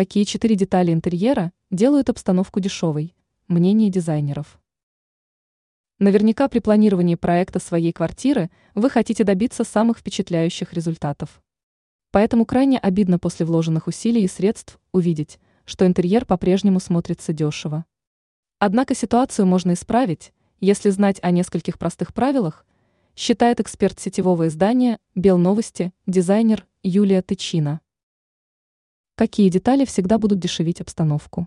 Какие четыре детали интерьера делают обстановку дешевой? Мнение дизайнеров. Наверняка при планировании проекта своей квартиры вы хотите добиться самых впечатляющих результатов. Поэтому крайне обидно после вложенных усилий и средств увидеть, что интерьер по-прежнему смотрится дешево. Однако ситуацию можно исправить, если знать о нескольких простых правилах, считает эксперт сетевого издания «Белновости» дизайнер Юлия Тычина. Какие детали всегда будут дешевить обстановку?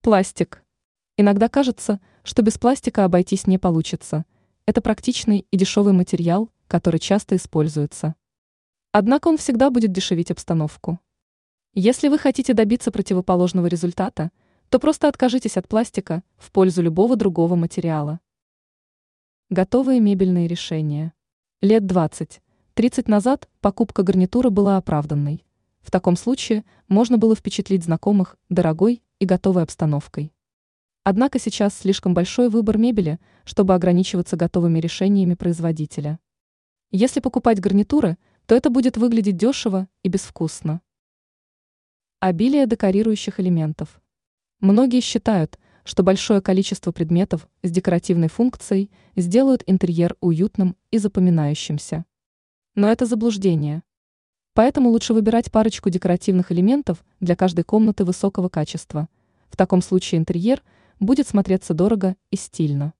Пластик. Иногда кажется, что без пластика обойтись не получится. Это практичный и дешевый материал, который часто используется. Однако он всегда будет дешевить обстановку. Если вы хотите добиться противоположного результата, то просто откажитесь от пластика в пользу любого другого материала. Готовые мебельные решения. Лет 20-30 назад покупка гарнитура была оправданной. В таком случае можно было впечатлить знакомых дорогой и готовой обстановкой. Однако сейчас слишком большой выбор мебели, чтобы ограничиваться готовыми решениями производителя. Если покупать гарнитуры, то это будет выглядеть дешево и безвкусно. Обилие декорирующих элементов. Многие считают, что большое количество предметов с декоративной функцией сделают интерьер уютным и запоминающимся. Но это заблуждение. Поэтому лучше выбирать парочку декоративных элементов для каждой комнаты высокого качества. В таком случае интерьер будет смотреться дорого и стильно.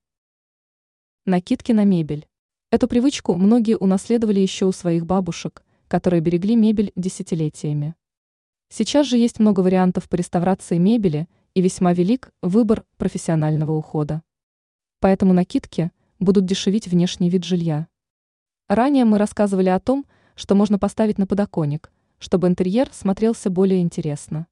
Накидки на мебель. Эту привычку многие унаследовали еще у своих бабушек, которые берегли мебель десятилетиями. Сейчас же есть много вариантов по реставрации мебели и весьма велик выбор профессионального ухода. Поэтому накидки будут дешевить внешний вид жилья. Ранее мы рассказывали о том, что можно поставить на подоконник, чтобы интерьер смотрелся более интересно.